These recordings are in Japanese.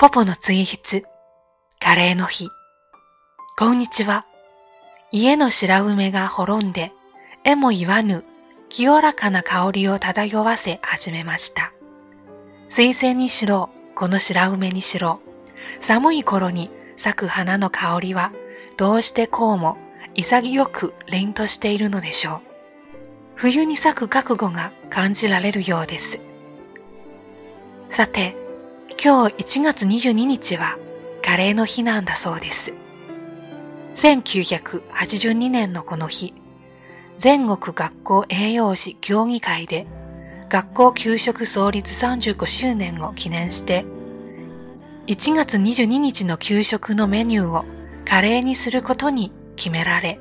ポポの追筆、カレーの日。こんにちは。家の白梅が滅んで、えも言わぬ清らかな香りを漂わせ始めました。水仙にしろ、この白梅にしろ、寒い頃に咲く花の香りは、どうしてこうも潔く凛としているのでしょう。冬に咲く覚悟が感じられるようです。さて、今日1月22日はカレーの日なんだそうです。1982年のこの日、全国学校栄養士協議会で学校給食創立35周年を記念して、1月22日の給食のメニューをカレーにすることに決められ、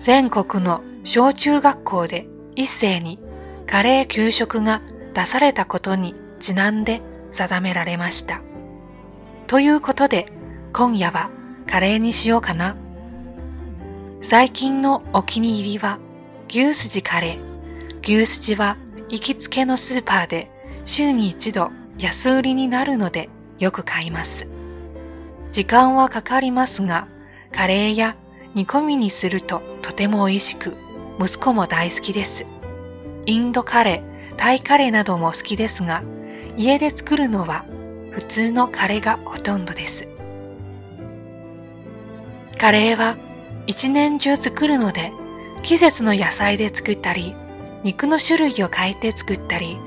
全国の小中学校で一斉にカレー給食が出されたことにちなんで定められました。ということで、今夜はカレーにしようかな。最近のお気に入りは牛すじカレー。牛すじは行きつけのスーパーで週に一度安売りになるのでよく買います。時間はかかりますが、カレーや煮込みにするととても美味しく、息子も大好きです。インドカレー、タイカレーなども好きですが、家で作るのは普通のカレーがほとんどです。カレーは一年中作るので季節の野菜で作ったり肉の種類を変えて作ったり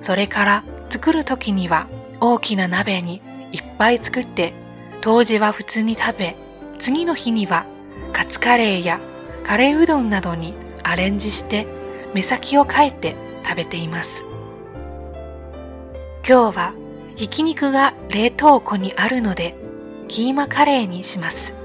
それから作る時には大きな鍋にいっぱい作って当時は普通に食べ次の日にはカツカレーやカレーうどんなどにアレンジして目先を変えて食べています。今日はひき肉が冷凍庫にあるのでキーマカレーにします。